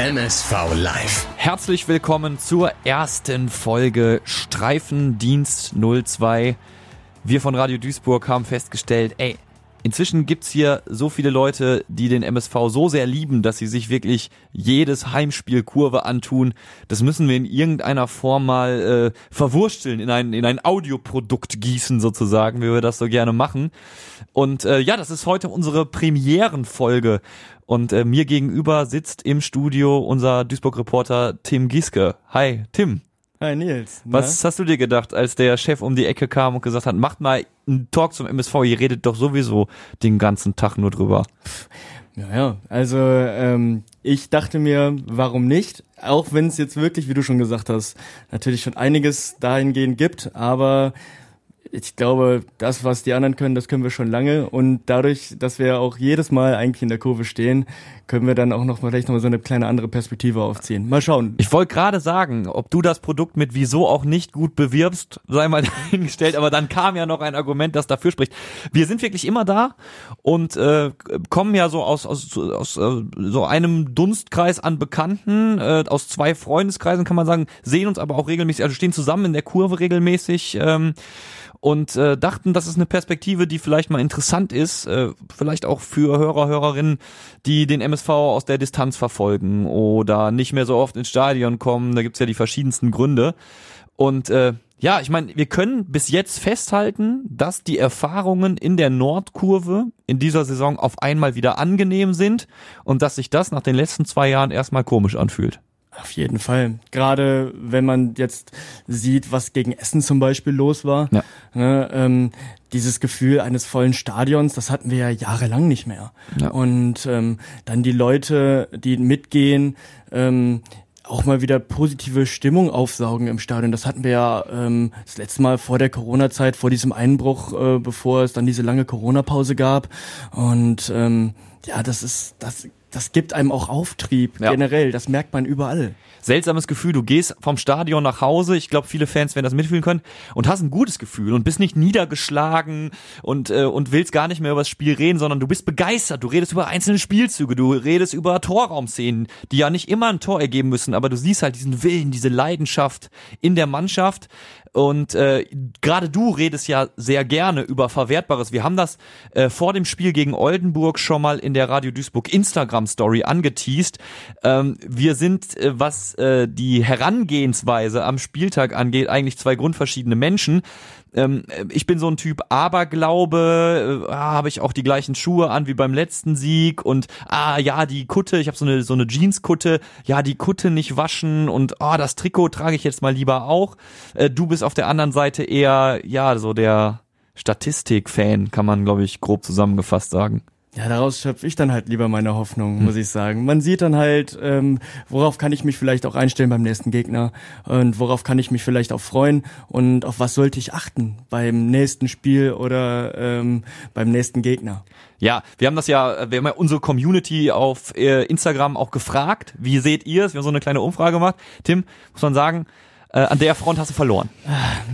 MSV Live. Herzlich willkommen zur ersten Folge Streifendienst 02. Wir von Radio Duisburg haben festgestellt, ey, Inzwischen gibt's hier so viele Leute, die den MSV so sehr lieben, dass sie sich wirklich jedes Heimspiel Kurve antun. Das müssen wir in irgendeiner Form mal äh, verwursteln, in ein, in ein Audioprodukt gießen sozusagen, wie wir das so gerne machen. Und äh, ja, das ist heute unsere Premierenfolge. Und äh, mir gegenüber sitzt im Studio unser Duisburg-Reporter Tim Gieske. Hi, Tim. Hi Nils. Was hast du dir gedacht, als der Chef um die Ecke kam und gesagt hat, macht mal einen Talk zum MSV, ihr redet doch sowieso den ganzen Tag nur drüber. Ja, ja. Also ähm, ich dachte mir, warum nicht? Auch wenn es jetzt wirklich, wie du schon gesagt hast, natürlich schon einiges dahingehend gibt, aber ich glaube, das, was die anderen können, das können wir schon lange. Und dadurch, dass wir auch jedes Mal eigentlich in der Kurve stehen, können wir dann auch noch vielleicht noch mal so eine kleine andere Perspektive aufziehen. Mal schauen. Ich wollte gerade sagen, ob du das Produkt mit wieso auch nicht gut bewirbst, sei mal dahingestellt. Aber dann kam ja noch ein Argument, das dafür spricht. Wir sind wirklich immer da und äh, kommen ja so aus, aus, aus äh, so einem Dunstkreis an Bekannten, äh, aus zwei Freundeskreisen kann man sagen, sehen uns aber auch regelmäßig, also stehen zusammen in der Kurve regelmäßig. Ähm, und äh, dachten, das ist eine Perspektive, die vielleicht mal interessant ist, äh, vielleicht auch für Hörer, Hörerinnen, die den MSV aus der Distanz verfolgen oder nicht mehr so oft ins Stadion kommen. Da gibt's ja die verschiedensten Gründe. Und äh, ja, ich meine, wir können bis jetzt festhalten, dass die Erfahrungen in der Nordkurve in dieser Saison auf einmal wieder angenehm sind und dass sich das nach den letzten zwei Jahren erstmal komisch anfühlt. Auf jeden Fall. Gerade wenn man jetzt sieht, was gegen Essen zum Beispiel los war. Ja. Ne, ähm, dieses Gefühl eines vollen Stadions, das hatten wir ja jahrelang nicht mehr. Ja. Und ähm, dann die Leute, die mitgehen, ähm, auch mal wieder positive Stimmung aufsaugen im Stadion. Das hatten wir ja ähm, das letzte Mal vor der Corona-Zeit, vor diesem Einbruch, äh, bevor es dann diese lange Corona-Pause gab. Und ähm, ja, das ist, das das gibt einem auch Auftrieb ja. generell. Das merkt man überall. Seltsames Gefühl. Du gehst vom Stadion nach Hause. Ich glaube, viele Fans werden das mitfühlen können und hast ein gutes Gefühl und bist nicht niedergeschlagen und äh, und willst gar nicht mehr über das Spiel reden, sondern du bist begeistert. Du redest über einzelne Spielzüge. Du redest über Torraumszenen, die ja nicht immer ein Tor ergeben müssen, aber du siehst halt diesen Willen, diese Leidenschaft in der Mannschaft. Und äh, gerade du redest ja sehr gerne über Verwertbares. Wir haben das äh, vor dem Spiel gegen Oldenburg schon mal in der Radio Duisburg Instagram Story angeteased. Ähm, wir sind, äh, was äh, die Herangehensweise am Spieltag angeht, eigentlich zwei grundverschiedene Menschen ähm, ich bin so ein Typ Aberglaube, äh, ah, habe ich auch die gleichen Schuhe an wie beim letzten Sieg und ah ja, die Kutte, ich habe so eine so eine Jeanskutte, ja, die Kutte nicht waschen und ah, das Trikot trage ich jetzt mal lieber auch. Äh, du bist auf der anderen Seite eher ja, so der Statistik-Fan, kann man glaube ich grob zusammengefasst sagen. Ja, daraus schöpfe ich dann halt lieber meine Hoffnung, hm. muss ich sagen. Man sieht dann halt, ähm, worauf kann ich mich vielleicht auch einstellen beim nächsten Gegner und worauf kann ich mich vielleicht auch freuen und auf was sollte ich achten beim nächsten Spiel oder ähm, beim nächsten Gegner. Ja, wir haben das ja, wir haben ja unsere Community auf äh, Instagram auch gefragt. Wie seht ihr es? Wir haben so eine kleine Umfrage gemacht. Tim, muss man sagen, äh, an der Front hast du verloren.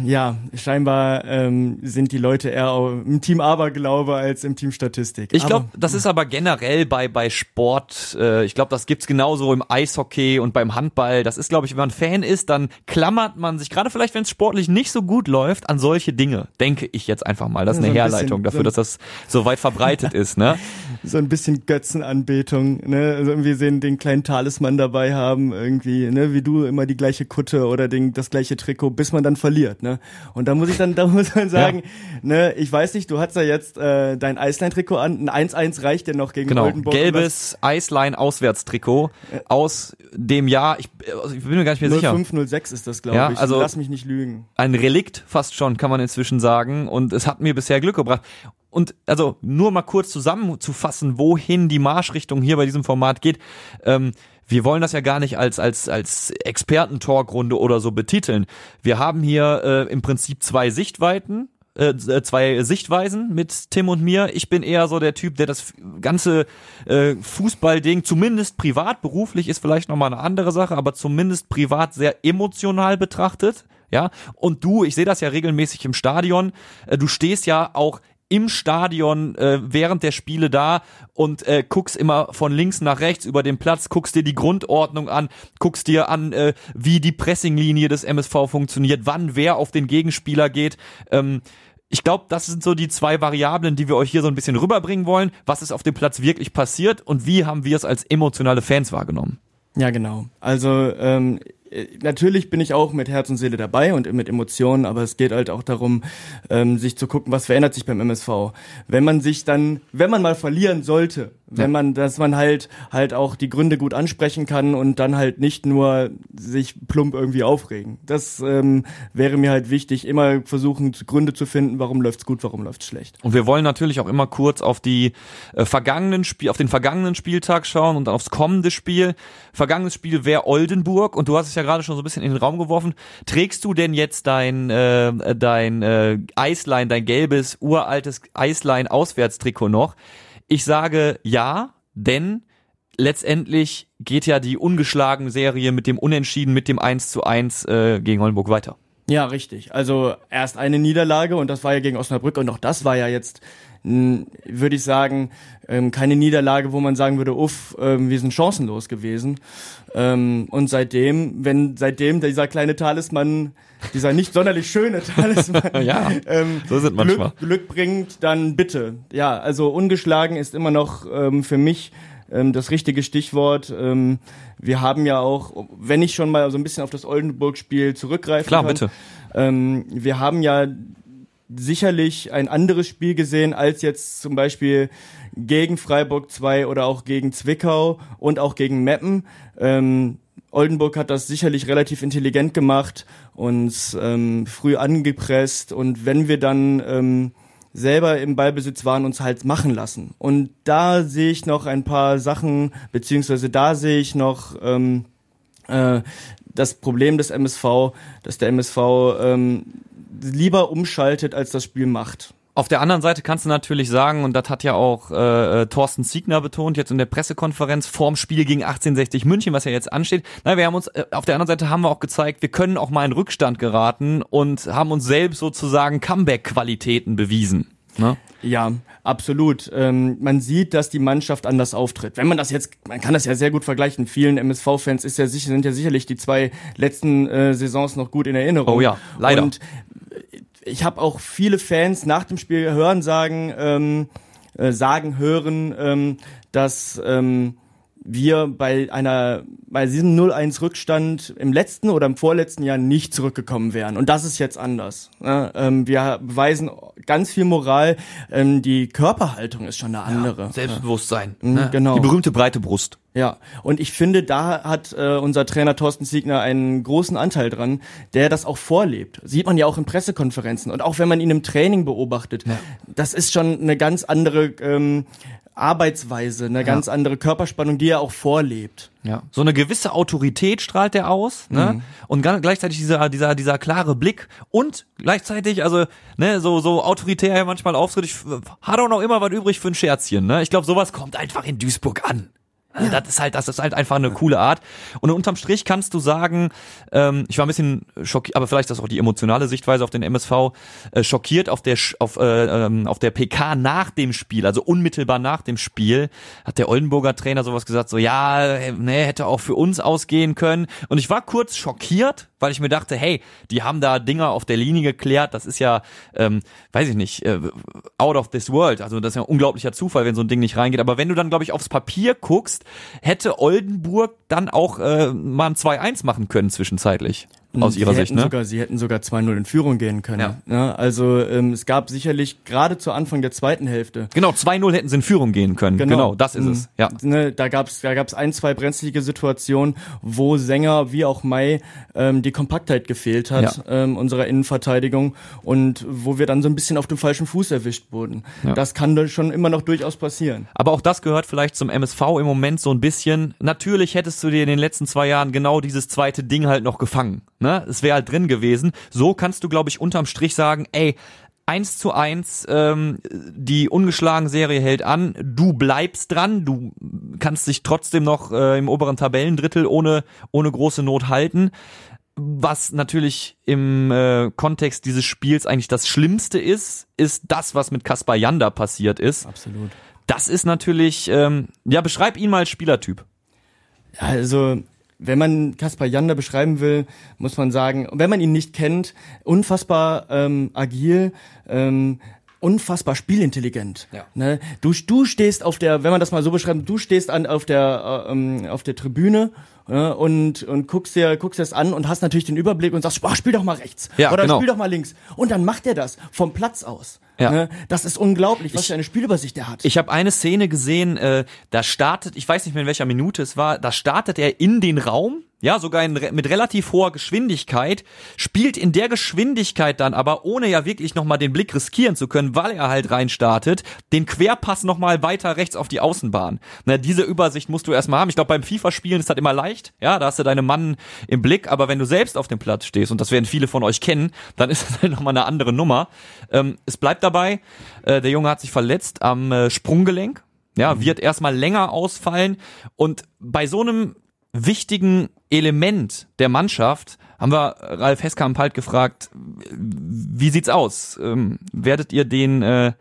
Ja, scheinbar ähm, sind die Leute eher im Team Aberglaube als im Team Statistik. Ich glaube, das ist aber generell bei bei Sport. Äh, ich glaube, das gibt's genauso im Eishockey und beim Handball. Das ist, glaube ich, wenn man Fan ist, dann klammert man sich gerade vielleicht, wenn es sportlich nicht so gut läuft, an solche Dinge. Denke ich jetzt einfach mal. Das ist eine so ein Herleitung bisschen, dafür, so dass das so weit verbreitet ist. Ne? So ein bisschen Götzenanbetung. Ne? Also irgendwie sehen den kleinen Talisman dabei haben irgendwie, ne, wie du immer die gleiche Kutte oder den das gleiche Trikot, bis man dann verliert, ne? Und da muss ich dann, da muss man sagen, ja. ne, ich weiß nicht, du hast ja jetzt äh, dein Eisline-Trikot an, ein 1-1 reicht dir noch gegen genau. Oldenburg. Gelbes Eisline-Auswärtstrikot aus dem Jahr, ich, also ich bin mir gar nicht mehr 05, sicher. 0506 ist das, glaube ja, ich. Also Lass mich nicht lügen. Ein Relikt fast schon, kann man inzwischen sagen. Und es hat mir bisher Glück gebracht. Und also nur mal kurz zusammenzufassen, wohin die Marschrichtung hier bei diesem Format geht. Ähm, wir wollen das ja gar nicht als, als, als Expertentalkrunde oder so betiteln. Wir haben hier äh, im Prinzip zwei Sichtweiten, äh, zwei Sichtweisen mit Tim und mir. Ich bin eher so der Typ, der das ganze äh, Fußballding, zumindest privat, beruflich ist vielleicht nochmal eine andere Sache, aber zumindest privat sehr emotional betrachtet. Ja, und du, ich sehe das ja regelmäßig im Stadion, äh, du stehst ja auch im Stadion äh, während der Spiele da und äh, guckst immer von links nach rechts über den Platz, guckst dir die Grundordnung an, guckst dir an, äh, wie die Pressinglinie des MSV funktioniert, wann wer auf den Gegenspieler geht. Ähm, ich glaube, das sind so die zwei Variablen, die wir euch hier so ein bisschen rüberbringen wollen. Was ist auf dem Platz wirklich passiert und wie haben wir es als emotionale Fans wahrgenommen? Ja, genau. Also ähm, äh, natürlich bin ich auch mit Herz und Seele dabei und mit Emotionen, aber es geht halt auch darum, ähm, sich zu gucken, was verändert sich beim MSV. Wenn man sich dann, wenn man mal verlieren sollte, wenn man, dass man halt halt auch die Gründe gut ansprechen kann und dann halt nicht nur sich plump irgendwie aufregen. Das ähm, wäre mir halt wichtig, immer versuchen Gründe zu finden, warum läuft's gut, warum läuft's schlecht. Und wir wollen natürlich auch immer kurz auf die äh, vergangenen Spiel, auf den vergangenen Spieltag schauen und aufs kommende Spiel. Vergangenes Spiel wäre Oldenburg und du hast es ja gerade schon so ein bisschen in den Raum geworfen. Trägst du denn jetzt dein äh, dein äh, Eislein, dein gelbes uraltes Eislein Auswärtstrikot noch? Ich sage ja, denn letztendlich geht ja die ungeschlagen Serie mit dem Unentschieden, mit dem 1 zu 1 äh, gegen Oldenburg weiter. Ja, richtig. Also erst eine Niederlage und das war ja gegen Osnabrück und auch das war ja jetzt, würde ich sagen, ähm, keine Niederlage, wo man sagen würde, uff, ähm, wir sind chancenlos gewesen. Ähm, und seitdem, wenn seitdem dieser kleine Talisman dieser nicht sonderlich schöne Talisman ja, ähm, so sind manchmal. Glück, Glück bringt, dann bitte. Ja, also ungeschlagen ist immer noch ähm, für mich das richtige Stichwort. Wir haben ja auch, wenn ich schon mal so ein bisschen auf das Oldenburg-Spiel zurückgreife. Klar, kann, bitte. Wir haben ja sicherlich ein anderes Spiel gesehen als jetzt zum Beispiel gegen Freiburg 2 oder auch gegen Zwickau und auch gegen Meppen. Ähm, Oldenburg hat das sicherlich relativ intelligent gemacht, uns ähm, früh angepresst und wenn wir dann ähm, selber im Ballbesitz waren, uns halt machen lassen. Und da sehe ich noch ein paar Sachen, beziehungsweise da sehe ich noch ähm, äh, das Problem des MSV, dass der MSV ähm, lieber umschaltet, als das Spiel macht. Auf der anderen Seite kannst du natürlich sagen, und das hat ja auch äh, äh, Thorsten Siegner betont, jetzt in der Pressekonferenz vorm Spiel gegen 1860 München, was ja jetzt ansteht. Na, wir haben uns, äh, auf der anderen Seite haben wir auch gezeigt, wir können auch mal in Rückstand geraten und haben uns selbst sozusagen Comeback-Qualitäten bewiesen. Ne? Ja, absolut. Ähm, man sieht, dass die Mannschaft anders auftritt. Wenn man das jetzt, man kann das ja sehr gut vergleichen. Vielen MSV-Fans ist ja sicher, sind ja sicherlich die zwei letzten äh, Saisons noch gut in Erinnerung. Oh ja, leider. Und ich habe auch viele Fans nach dem Spiel hören sagen, ähm, äh, sagen hören, ähm, dass ähm, wir bei einer bei diesem 0-1 Rückstand im letzten oder im vorletzten Jahr nicht zurückgekommen wären. Und das ist jetzt anders. Ja, ähm, wir beweisen ganz viel Moral. Ähm, die Körperhaltung ist schon eine andere. Ja, Selbstbewusstsein. Ja. Mhm, ne? Genau. Die berühmte breite Brust. Ja, und ich finde, da hat äh, unser Trainer Thorsten Siegner einen großen Anteil dran, der das auch vorlebt. Sieht man ja auch in Pressekonferenzen und auch wenn man ihn im Training beobachtet. Ja. Das ist schon eine ganz andere ähm, Arbeitsweise, eine ja. ganz andere Körperspannung, die er auch vorlebt. Ja. So eine gewisse Autorität strahlt er aus, ne? Mhm. Und gleichzeitig dieser, dieser, dieser klare Blick und gleichzeitig, also, ne, so, so autoritär manchmal auftritt, ich, hat auch noch immer was übrig für ein Scherzchen, ne? Ich glaube, sowas kommt einfach in Duisburg an. Ja. Das ist halt, das ist halt einfach eine coole Art. Und unterm Strich kannst du sagen, ähm, ich war ein bisschen schockiert, aber vielleicht ist das auch die emotionale Sichtweise auf den MSV, äh, schockiert auf der auf, äh, ähm, auf der PK nach dem Spiel, also unmittelbar nach dem Spiel, hat der Oldenburger Trainer sowas gesagt, so ja, ne, hätte auch für uns ausgehen können. Und ich war kurz schockiert, weil ich mir dachte, hey, die haben da Dinger auf der Linie geklärt, das ist ja, ähm, weiß ich nicht, äh, out of this world. Also das ist ja ein unglaublicher Zufall, wenn so ein Ding nicht reingeht. Aber wenn du dann, glaube ich, aufs Papier guckst, hätte Oldenburg dann auch äh, mal ein 2-1 machen können zwischenzeitlich aus ihrer sie Sicht. Ne? Sogar, sie hätten sogar 2-0 in Führung gehen können. Ja. Ne? Also ähm, es gab sicherlich gerade zu Anfang der zweiten Hälfte. Genau, 2-0 hätten sie in Führung gehen können. Genau, genau das ist mhm. es. Ja. Ne, da gab es da gab's ein, zwei brenzlige Situationen, wo Sänger wie auch Mai ähm, die Kompaktheit gefehlt hat, ja. ähm, unserer Innenverteidigung und wo wir dann so ein bisschen auf dem falschen Fuß erwischt wurden. Ja. Das kann dann schon immer noch durchaus passieren. Aber auch das gehört vielleicht zum MSV im Moment so ein bisschen. Natürlich hättest du dir in den letzten zwei Jahren genau dieses zweite Ding halt noch gefangen. Ne? Es wäre halt drin gewesen. So kannst du, glaube ich, unterm Strich sagen, ey, eins zu eins, ähm, die ungeschlagen Serie hält an, du bleibst dran, du kannst dich trotzdem noch äh, im oberen Tabellendrittel ohne, ohne große Not halten. was natürlich im äh, Kontext dieses Spiels eigentlich das Schlimmste ist, ist das, was mit Kaspar Janda passiert ist. Absolut. Das ist natürlich, ähm, ja, beschreib ihn mal als Spielertyp. Also wenn man Kaspar Janda beschreiben will, muss man sagen, wenn man ihn nicht kennt, unfassbar ähm, agil, ähm, unfassbar spielintelligent. Ja. Ne? Du, du stehst auf der, wenn man das mal so beschreibt, du stehst an auf der äh, ähm, auf der Tribüne ja, und und guckst dir guckst das an und hast natürlich den Überblick und sagst, boah, spiel doch mal rechts ja, oder genau. spiel doch mal links und dann macht er das vom Platz aus. Ja. Ne? Das ist unglaublich, was ich, für eine Spielübersicht er hat. Ich habe eine Szene gesehen, äh, da startet, ich weiß nicht mehr in welcher Minute es war, da startet er in den Raum ja, sogar in, mit relativ hoher Geschwindigkeit, spielt in der Geschwindigkeit dann aber, ohne ja wirklich nochmal den Blick riskieren zu können, weil er halt reinstartet, den Querpass nochmal weiter rechts auf die Außenbahn. Na, diese Übersicht musst du erstmal haben. Ich glaube, beim FIFA-Spielen ist das immer leicht, ja, da hast du deine Mann im Blick, aber wenn du selbst auf dem Platz stehst, und das werden viele von euch kennen, dann ist das halt nochmal eine andere Nummer. Ähm, es bleibt dabei, äh, der Junge hat sich verletzt am äh, Sprunggelenk, ja, wird erstmal länger ausfallen und bei so einem wichtigen Element der Mannschaft haben wir Ralf Heskamp halt gefragt, wie sieht's aus? Ähm, werdet ihr den äh,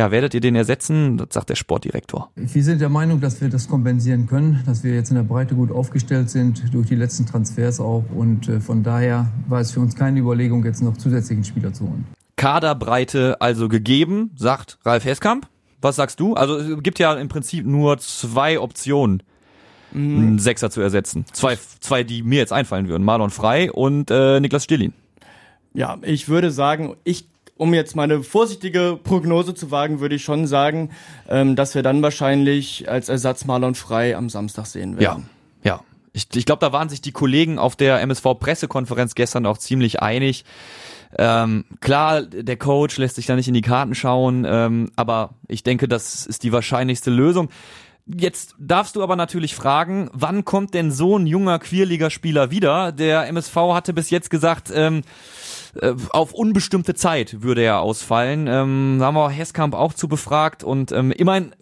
ja, werdet ihr den ersetzen? Das sagt der Sportdirektor. Wir sind der Meinung, dass wir das kompensieren können, dass wir jetzt in der Breite gut aufgestellt sind, durch die letzten Transfers auch. Und äh, von daher war es für uns keine Überlegung, jetzt noch zusätzlichen Spieler zu holen. Kaderbreite also gegeben, sagt Ralf Heskamp. Was sagst du? Also es gibt ja im Prinzip nur zwei Optionen einen Sechser zu ersetzen. Zwei, zwei, die mir jetzt einfallen würden. Marlon Frei und äh, Niklas Stillin. Ja, ich würde sagen, ich um jetzt meine vorsichtige Prognose zu wagen, würde ich schon sagen, ähm, dass wir dann wahrscheinlich als Ersatz Marlon Frei am Samstag sehen werden. Ja, ja. Ich, ich glaube, da waren sich die Kollegen auf der MSV-Pressekonferenz gestern auch ziemlich einig. Ähm, klar, der Coach lässt sich da nicht in die Karten schauen, ähm, aber ich denke, das ist die wahrscheinlichste Lösung. Jetzt darfst du aber natürlich fragen, wann kommt denn so ein junger Queerliga-Spieler wieder? Der MSV hatte bis jetzt gesagt, ähm, äh, auf unbestimmte Zeit würde er ausfallen. Ähm, da haben wir Hesskamp auch zu befragt und ähm, immerhin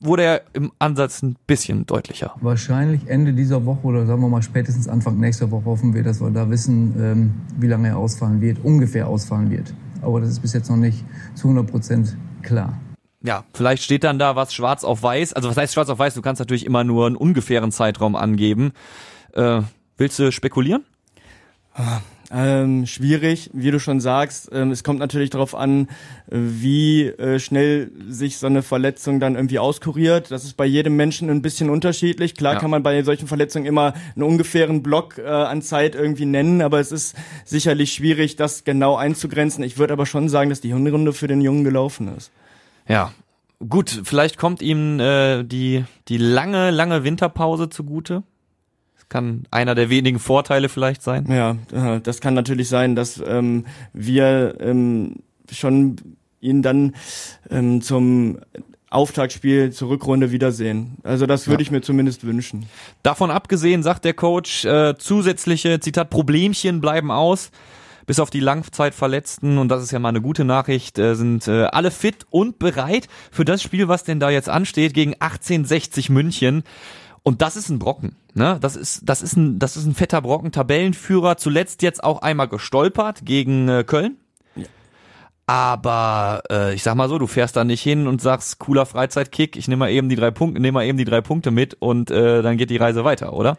wurde er im Ansatz ein bisschen deutlicher. Wahrscheinlich Ende dieser Woche oder sagen wir mal spätestens Anfang nächster Woche hoffen wir, dass wir da wissen, ähm, wie lange er ausfallen wird, ungefähr ausfallen wird. Aber das ist bis jetzt noch nicht zu 100 Prozent klar ja, vielleicht steht dann da was schwarz auf weiß. Also was heißt schwarz auf weiß? Du kannst natürlich immer nur einen ungefähren Zeitraum angeben. Äh, willst du spekulieren? Ähm, schwierig, wie du schon sagst. Ähm, es kommt natürlich darauf an, wie äh, schnell sich so eine Verletzung dann irgendwie auskuriert. Das ist bei jedem Menschen ein bisschen unterschiedlich. Klar ja. kann man bei solchen Verletzungen immer einen ungefähren Block äh, an Zeit irgendwie nennen, aber es ist sicherlich schwierig, das genau einzugrenzen. Ich würde aber schon sagen, dass die Hunderunde für den Jungen gelaufen ist. Ja, gut, vielleicht kommt ihm äh, die, die lange, lange Winterpause zugute. Das kann einer der wenigen Vorteile vielleicht sein. Ja, äh, das kann natürlich sein, dass ähm, wir ähm, schon ihn dann ähm, zum Auftaktspiel zur Rückrunde wiedersehen. Also das würde ja. ich mir zumindest wünschen. Davon abgesehen sagt der Coach, äh, zusätzliche, Zitat, Problemchen bleiben aus bis auf die Langzeitverletzten, und das ist ja mal eine gute Nachricht, äh, sind äh, alle fit und bereit für das Spiel, was denn da jetzt ansteht, gegen 1860 München. Und das ist ein Brocken, ne? Das ist, das ist ein, das ist ein fetter Brocken, Tabellenführer, zuletzt jetzt auch einmal gestolpert gegen äh, Köln. Aber äh, ich sag mal so, du fährst da nicht hin und sagst, cooler Freizeitkick, ich nehme mal eben die drei Punkte, nehme mal eben die drei Punkte mit und äh, dann geht die Reise weiter, oder?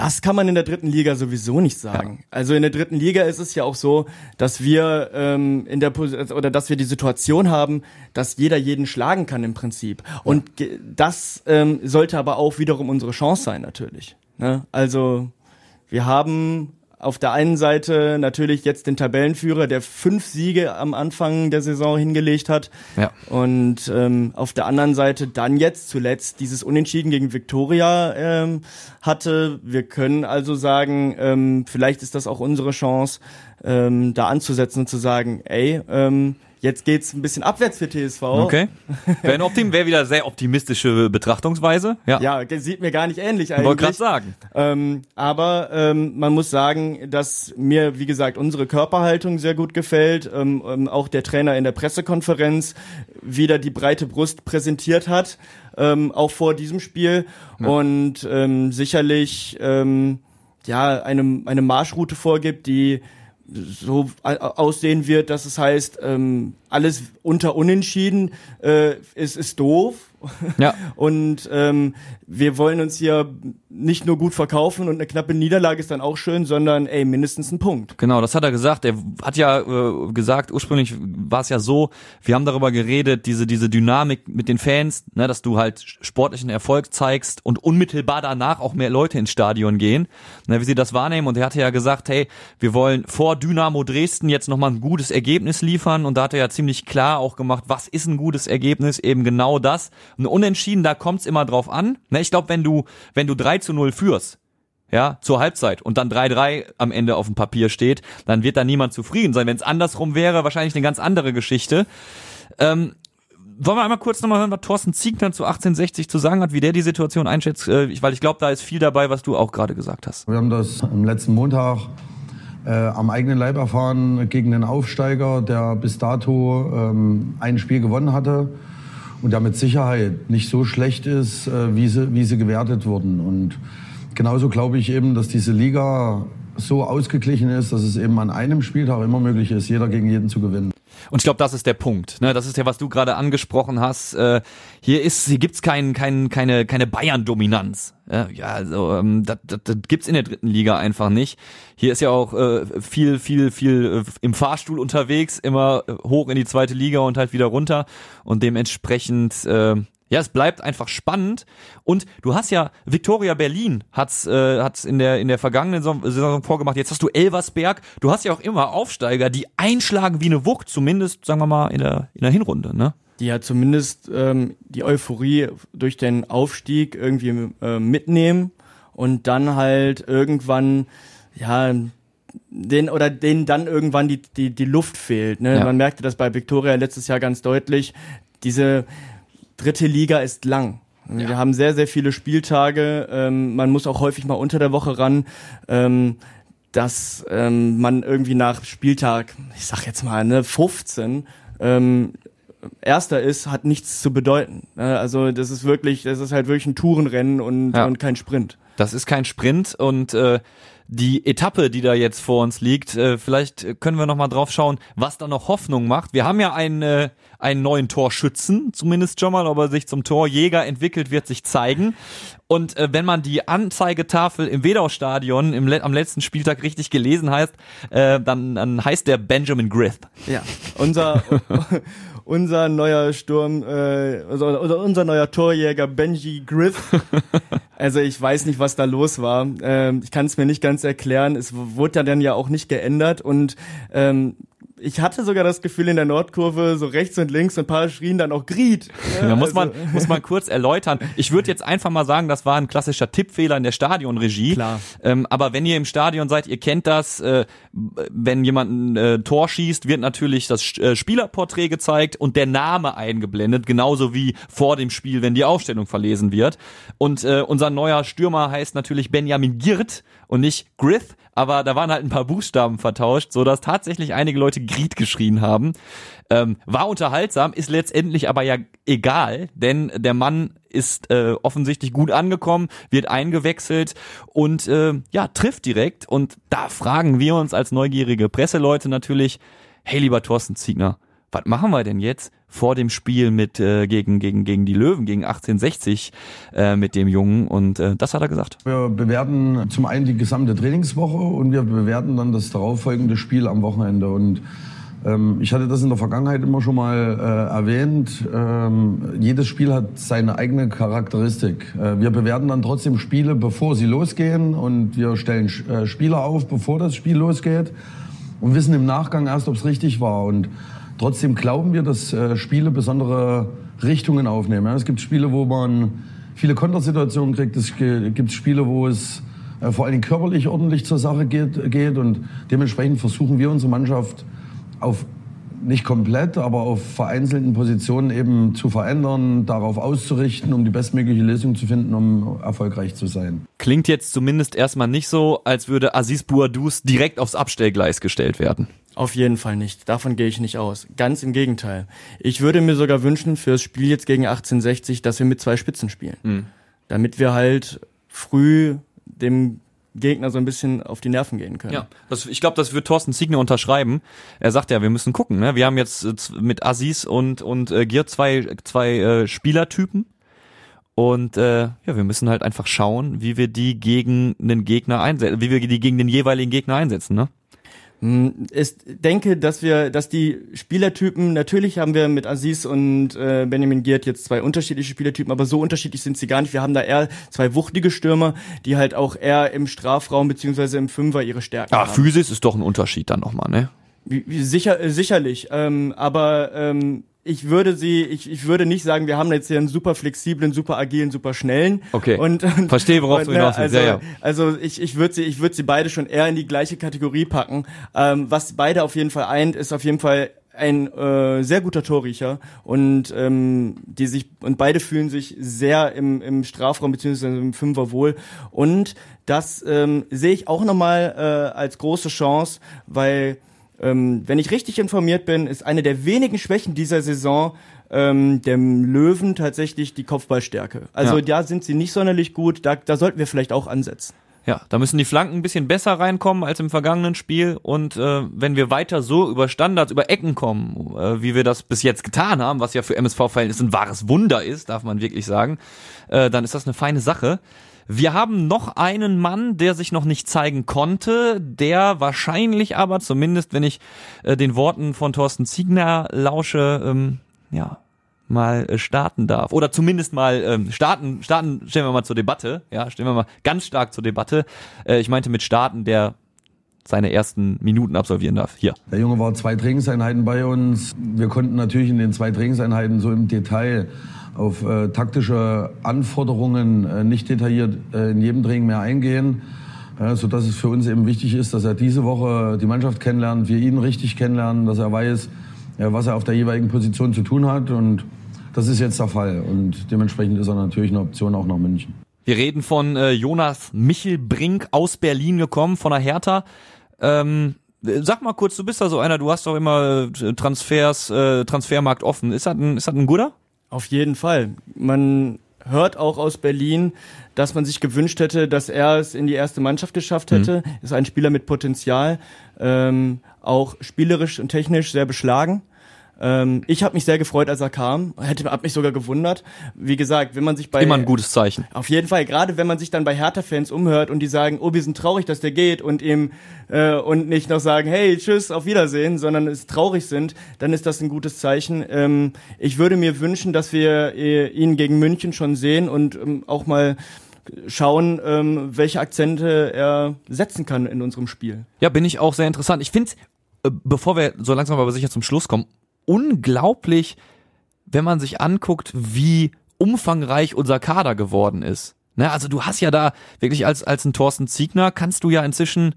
Das kann man in der dritten Liga sowieso nicht sagen. Ja. Also in der dritten Liga ist es ja auch so, dass wir ähm, in der oder dass wir die Situation haben, dass jeder jeden schlagen kann im Prinzip. Und das ähm, sollte aber auch wiederum unsere Chance sein natürlich. Ne? Also wir haben auf der einen Seite natürlich jetzt den Tabellenführer, der fünf Siege am Anfang der Saison hingelegt hat. Ja. Und ähm, auf der anderen Seite dann jetzt zuletzt dieses Unentschieden gegen Viktoria ähm, hatte. Wir können also sagen, ähm, vielleicht ist das auch unsere Chance, ähm, da anzusetzen und zu sagen, ey, ähm, Jetzt geht's ein bisschen abwärts für TSV. Okay. Wäre Optim wär wieder sehr optimistische Betrachtungsweise. Ja, ja sieht mir gar nicht ähnlich eigentlich. Wollte gerade sagen. Ähm, aber ähm, man muss sagen, dass mir, wie gesagt, unsere Körperhaltung sehr gut gefällt. Ähm, ähm, auch der Trainer in der Pressekonferenz wieder die breite Brust präsentiert hat, ähm, auch vor diesem Spiel. Ja. Und ähm, sicherlich ja eine, eine Marschroute vorgibt, die so aussehen wird, dass es heißt, ähm, alles unter Unentschieden äh, ist, ist doof. Ja. Und ähm, wir wollen uns hier nicht nur gut verkaufen und eine knappe Niederlage ist dann auch schön, sondern ey, mindestens ein Punkt. Genau, das hat er gesagt. Er hat ja äh, gesagt, ursprünglich war es ja so, wir haben darüber geredet, diese, diese Dynamik mit den Fans, ne, dass du halt sportlichen Erfolg zeigst und unmittelbar danach auch mehr Leute ins Stadion gehen, ne, wie sie das wahrnehmen. Und er hatte ja gesagt, hey, wir wollen vor Dynamo Dresden jetzt nochmal ein gutes Ergebnis liefern. Und da hat er ja ziemlich klar auch gemacht, was ist ein gutes Ergebnis? Eben genau das. Ein Unentschieden, da kommt es immer drauf an. Ne, ich glaube, wenn du, wenn du 3 zu 0 führst, ja, zur Halbzeit und dann 3-3 am Ende auf dem Papier steht, dann wird da niemand zufrieden sein. Wenn es andersrum wäre, wahrscheinlich eine ganz andere Geschichte. Ähm, wollen wir einmal kurz nochmal hören, was Thorsten Ziegner zu 1860 zu sagen hat, wie der die Situation einschätzt, äh, weil ich glaube, da ist viel dabei, was du auch gerade gesagt hast. Wir haben das am letzten Montag äh, am eigenen Leib erfahren gegen den Aufsteiger, der bis dato ähm, ein Spiel gewonnen hatte und der mit Sicherheit nicht so schlecht ist, äh, wie, sie, wie sie gewertet wurden. Und genauso glaube ich eben, dass diese Liga so ausgeglichen ist, dass es eben an einem Spieltag immer möglich ist, jeder gegen jeden zu gewinnen. Und ich glaube, das ist der Punkt. Ne? Das ist ja, was du gerade angesprochen hast. Äh, hier ist, hier gibt's kein, kein, keine, keine Bayern-Dominanz. Ja, ja, also ähm, das, das, das gibt's in der dritten Liga einfach nicht. Hier ist ja auch äh, viel, viel, viel äh, im Fahrstuhl unterwegs, immer hoch in die zweite Liga und halt wieder runter. Und dementsprechend äh, ja, es bleibt einfach spannend. Und du hast ja, Victoria Berlin hat's, äh, hat's in der, in der vergangenen Saison vorgemacht. Jetzt hast du Elversberg. Du hast ja auch immer Aufsteiger, die einschlagen wie eine Wucht, zumindest, sagen wir mal, in der, in der Hinrunde, ne? Die ja zumindest ähm, die Euphorie durch den Aufstieg irgendwie äh, mitnehmen und dann halt irgendwann, ja, den oder denen dann irgendwann die, die, die Luft fehlt. Ne? Ja. Man merkte das bei Victoria letztes Jahr ganz deutlich. Diese dritte Liga ist lang. Ja. Wir haben sehr, sehr viele Spieltage. Ähm, man muss auch häufig mal unter der Woche ran. Ähm, dass ähm, man irgendwie nach Spieltag, ich sag jetzt mal, ne, 15 ähm, Erster ist, hat nichts zu bedeuten. Ne? Also das ist wirklich, das ist halt wirklich ein Tourenrennen und, ja. und kein Sprint. Das ist kein Sprint und äh, die Etappe, die da jetzt vor uns liegt, äh, vielleicht können wir noch mal drauf schauen, was da noch Hoffnung macht. Wir haben ja einen, äh, einen neuen Torschützen, zumindest schon mal, ob er sich zum Torjäger entwickelt, wird sich zeigen. Und äh, wenn man die Anzeigetafel im Wedau-Stadion im, am letzten Spieltag richtig gelesen heißt, äh, dann, dann heißt der Benjamin Griff. Ja, unser unser neuer Sturm, äh, oder, oder unser neuer Torjäger Benji Griff. Also ich weiß nicht, was da los war. Ähm, ich kann es mir nicht ganz erklären. Es wurde ja dann ja auch nicht geändert und ähm, ich hatte sogar das Gefühl in der Nordkurve, so rechts und links, ein paar schrien dann auch Gried. Ja, ja, muss, also. man, muss man kurz erläutern. Ich würde jetzt einfach mal sagen, das war ein klassischer Tippfehler in der Stadionregie. Klar. Ähm, aber wenn ihr im Stadion seid, ihr kennt das, äh, wenn jemand ein äh, Tor schießt, wird natürlich das äh, Spielerporträt gezeigt und der Name eingeblendet, genauso wie vor dem Spiel, wenn die Aufstellung verlesen wird. Und äh, unser neuer Stürmer heißt natürlich Benjamin Girt und nicht Griff, aber da waren halt ein paar Buchstaben vertauscht, so dass tatsächlich einige Leute Griet geschrien haben. Ähm, war unterhaltsam, ist letztendlich aber ja egal, denn der Mann ist äh, offensichtlich gut angekommen, wird eingewechselt und äh, ja, trifft direkt. Und da fragen wir uns als neugierige Presseleute natürlich, hey lieber Thorsten Ziegner, was machen wir denn jetzt vor dem Spiel mit äh, gegen gegen gegen die Löwen gegen 1860 äh, mit dem Jungen und äh, das hat er gesagt. Wir bewerten zum einen die gesamte Trainingswoche und wir bewerten dann das darauffolgende Spiel am Wochenende und ähm, ich hatte das in der Vergangenheit immer schon mal äh, erwähnt. Ähm, jedes Spiel hat seine eigene Charakteristik. Äh, wir bewerten dann trotzdem Spiele, bevor sie losgehen und wir stellen äh, Spieler auf, bevor das Spiel losgeht und wissen im Nachgang erst, ob es richtig war. Und Trotzdem glauben wir, dass äh, Spiele besondere Richtungen aufnehmen. Ja. Es gibt Spiele, wo man viele Kontersituationen kriegt. Es gibt Spiele, wo es äh, vor allen Dingen körperlich ordentlich zur Sache geht, geht. Und dementsprechend versuchen wir unsere Mannschaft auf nicht komplett, aber auf vereinzelten Positionen eben zu verändern, darauf auszurichten, um die bestmögliche Lösung zu finden, um erfolgreich zu sein. Klingt jetzt zumindest erstmal nicht so, als würde Aziz Bouadouz direkt aufs Abstellgleis gestellt werden. Auf jeden Fall nicht. Davon gehe ich nicht aus. Ganz im Gegenteil. Ich würde mir sogar wünschen für das Spiel jetzt gegen 1860, dass wir mit zwei Spitzen spielen. Mhm. Damit wir halt früh dem Gegner so ein bisschen auf die Nerven gehen können. Ja, das, ich glaube, das wird Thorsten Ziegner unterschreiben. Er sagt ja, wir müssen gucken. Ne? Wir haben jetzt äh, mit Aziz und und äh, Gier zwei zwei äh, Spielertypen und äh, ja, wir müssen halt einfach schauen, wie wir die gegen einen Gegner einsetzen, wie wir die gegen den jeweiligen Gegner einsetzen. Ne? Hm, ich denke, dass wir, dass die Spielertypen, natürlich haben wir mit Aziz und äh, Benjamin Giert jetzt zwei unterschiedliche Spielertypen, aber so unterschiedlich sind sie gar nicht. Wir haben da eher zwei wuchtige Stürmer, die halt auch eher im Strafraum beziehungsweise im Fünfer ihre Stärken ah, haben. Physis ist doch ein Unterschied dann nochmal, ne? Sicher, äh, sicherlich, ähm, aber ähm, ich würde sie, ich, ich würde nicht sagen, wir haben jetzt hier einen super flexiblen, super agilen, super schnellen. Okay. Und, und Verstehe, worauf und, du hinaus willst. Also, ja, ja. also ich, ich würde sie, ich würde sie beide schon eher in die gleiche Kategorie packen. Ähm, was beide auf jeden Fall eint, ist auf jeden Fall ein äh, sehr guter Torriecher und ähm, die sich und beide fühlen sich sehr im, im Strafraum beziehungsweise im Fünfer wohl und das ähm, sehe ich auch nochmal äh, als große Chance, weil ähm, wenn ich richtig informiert bin, ist eine der wenigen Schwächen dieser Saison ähm, dem Löwen tatsächlich die Kopfballstärke. Also ja. da sind sie nicht sonderlich gut, da, da sollten wir vielleicht auch ansetzen. Ja, da müssen die Flanken ein bisschen besser reinkommen als im vergangenen Spiel. Und äh, wenn wir weiter so über Standards, über Ecken kommen, äh, wie wir das bis jetzt getan haben, was ja für MSV-Verhältnisse ein wahres Wunder ist, darf man wirklich sagen, äh, dann ist das eine feine Sache. Wir haben noch einen Mann, der sich noch nicht zeigen konnte, der wahrscheinlich aber, zumindest wenn ich äh, den Worten von Thorsten Ziegner lausche, ähm, ja, mal äh, starten darf. Oder zumindest mal ähm, starten, starten, stellen wir mal zur Debatte, ja, stellen wir mal ganz stark zur Debatte. Äh, ich meinte mit starten, der seine ersten Minuten absolvieren darf. Hier. Der Junge war zwei Trainingseinheiten bei uns. Wir konnten natürlich in den zwei Trainingseinheiten so im Detail auf äh, taktische Anforderungen äh, nicht detailliert äh, in jedem Training mehr eingehen, äh, so dass es für uns eben wichtig ist, dass er diese Woche die Mannschaft kennenlernt, wir ihn richtig kennenlernen, dass er weiß, äh, was er auf der jeweiligen Position zu tun hat und das ist jetzt der Fall und dementsprechend ist er natürlich eine Option auch nach München. Wir reden von äh, Jonas Michelbrink aus Berlin gekommen, von der Hertha. Ähm, sag mal kurz, du bist da so einer, du hast doch immer äh, Transfers, äh, Transfermarkt offen. Ist das ein, ist das ein guter? Auf jeden Fall. Man hört auch aus Berlin, dass man sich gewünscht hätte, dass er es in die erste Mannschaft geschafft hätte. Mhm. Ist ein Spieler mit Potenzial, ähm, auch spielerisch und technisch sehr beschlagen. Ähm, ich habe mich sehr gefreut, als er kam. Hätte hab mich sogar gewundert. Wie gesagt, wenn man sich bei immer ein gutes Zeichen. Auf jeden Fall, gerade wenn man sich dann bei Hertha-Fans umhört und die sagen, oh, wir sind traurig, dass der geht und ihm äh, und nicht noch sagen, hey, tschüss, auf Wiedersehen, sondern es traurig sind, dann ist das ein gutes Zeichen. Ähm, ich würde mir wünschen, dass wir äh, ihn gegen München schon sehen und ähm, auch mal schauen, ähm, welche Akzente er setzen kann in unserem Spiel. Ja, bin ich auch sehr interessant. Ich finde, äh, bevor wir so langsam aber sicher zum Schluss kommen, unglaublich, wenn man sich anguckt, wie umfangreich unser Kader geworden ist. Ne, also du hast ja da wirklich als, als ein Thorsten Ziegner kannst du ja inzwischen,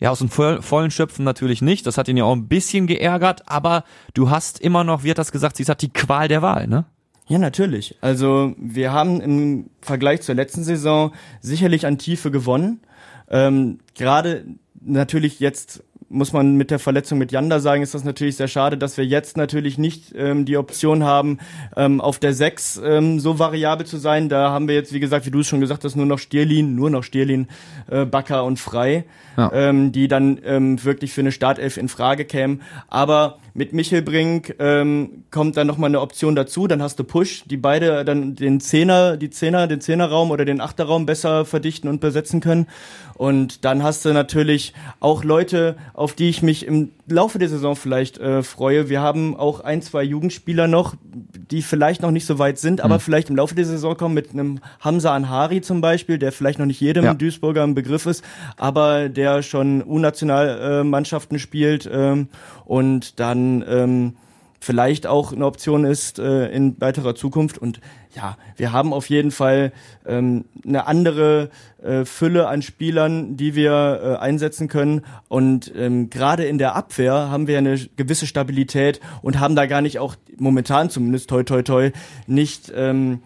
ja aus dem vollen Schöpfen natürlich nicht, das hat ihn ja auch ein bisschen geärgert, aber du hast immer noch, wie hat das gesagt, sie hat die Qual der Wahl, ne? Ja, natürlich. Also wir haben im Vergleich zur letzten Saison sicherlich an Tiefe gewonnen. Ähm, Gerade natürlich jetzt muss man mit der Verletzung mit Janda sagen, ist das natürlich sehr schade, dass wir jetzt natürlich nicht ähm, die Option haben, ähm, auf der 6 ähm, so variabel zu sein. Da haben wir jetzt, wie gesagt, wie du es schon gesagt hast, nur noch Stierlin, nur noch Stierlin, äh, Bakker und Frei, ja. ähm, die dann ähm, wirklich für eine Startelf in Frage kämen. Aber mit Michel Brink ähm, kommt dann nochmal eine Option dazu, dann hast du Push, die beide dann den Zehner, die Zehner, den Zehnerraum oder den Achterraum besser verdichten und besetzen können. Und dann hast du natürlich auch Leute, auf die ich mich im Laufe der Saison vielleicht äh, freue. Wir haben auch ein, zwei Jugendspieler noch, die vielleicht noch nicht so weit sind, aber mhm. vielleicht im Laufe der Saison kommen mit einem Hamza Anhari zum Beispiel, der vielleicht noch nicht jedem ja. Duisburger im Begriff ist, aber der schon U-Nationalmannschaften spielt ähm, und dann ähm, vielleicht auch eine Option ist äh, in weiterer Zukunft. Und ja, wir haben auf jeden Fall ähm, eine andere äh, Fülle an Spielern, die wir äh, einsetzen können. Und ähm, gerade in der Abwehr haben wir eine gewisse Stabilität und haben da gar nicht auch momentan zumindest toi toi toi nicht ähm,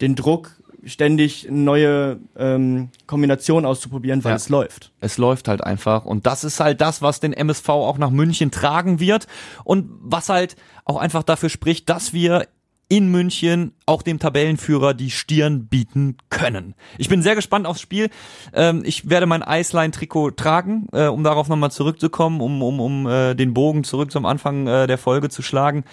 den Druck ständig neue ähm, Kombinationen auszuprobieren, weil ja. es läuft. Es läuft halt einfach. Und das ist halt das, was den MSV auch nach München tragen wird und was halt auch einfach dafür spricht, dass wir in München auch dem Tabellenführer die Stirn bieten können. Ich bin sehr gespannt aufs Spiel. Ähm, ich werde mein Eisline-Trikot tragen, äh, um darauf nochmal zurückzukommen, um, um, um äh, den Bogen zurück zum Anfang äh, der Folge zu schlagen.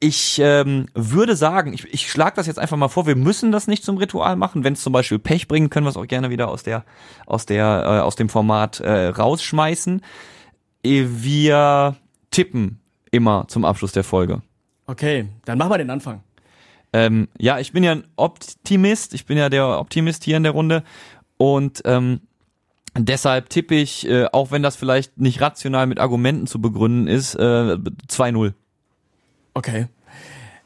Ich ähm, würde sagen, ich, ich schlage das jetzt einfach mal vor, wir müssen das nicht zum Ritual machen. Wenn es zum Beispiel Pech bringen, können wir es auch gerne wieder aus der, aus der, äh, aus dem Format äh, rausschmeißen. Wir tippen immer zum Abschluss der Folge. Okay, dann machen wir den Anfang. Ähm, ja, ich bin ja ein Optimist. Ich bin ja der Optimist hier in der Runde. Und ähm, deshalb tippe ich, äh, auch wenn das vielleicht nicht rational mit Argumenten zu begründen ist, äh, 2-0. Okay.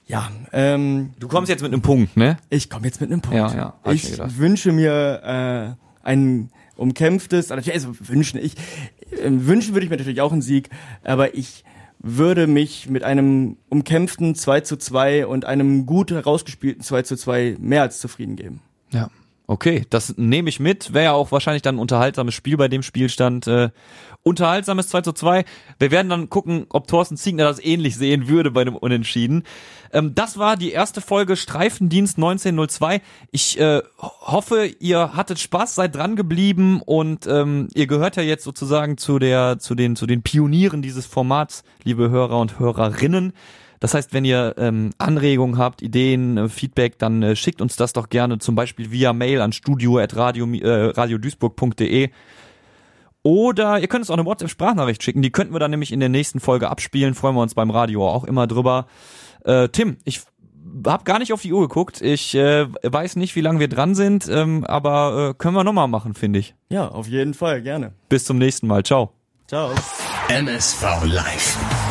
Ja, ähm, du kommst jetzt mit einem Punkt, ne? Ich komme jetzt mit einem Punkt. Ja, ja. Ich, ich wünsche mir äh, ein umkämpftes, also wünschen ich äh, wünschen würde ich mir natürlich auch einen Sieg, aber ich würde mich mit einem umkämpften 2 zu 2 und einem gut herausgespielten 2 zu 2 mehr als zufrieden geben. Ja. Okay, das nehme ich mit. Wäre ja auch wahrscheinlich dann ein unterhaltsames Spiel bei dem Spielstand. Äh, unterhaltsames 2 zu 2. Wir werden dann gucken, ob Thorsten Ziegner das ähnlich sehen würde bei einem Unentschieden. Ähm, das war die erste Folge Streifendienst 1902. Ich äh, hoffe, ihr hattet Spaß, seid dran geblieben und ähm, ihr gehört ja jetzt sozusagen zu der, zu den, zu den Pionieren dieses Formats, liebe Hörer und Hörerinnen. Das heißt, wenn ihr ähm, Anregungen habt, Ideen, äh, Feedback, dann äh, schickt uns das doch gerne zum Beispiel via Mail an studio.radio äh, radioduisburg.de. Oder ihr könnt uns auch eine WhatsApp-Sprachnachricht schicken. Die könnten wir dann nämlich in der nächsten Folge abspielen. Freuen wir uns beim Radio auch immer drüber. Äh, Tim, ich habe gar nicht auf die Uhr geguckt. Ich äh, weiß nicht, wie lange wir dran sind, ähm, aber äh, können wir nochmal machen, finde ich. Ja, auf jeden Fall, gerne. Bis zum nächsten Mal. Ciao. Ciao. MSV Live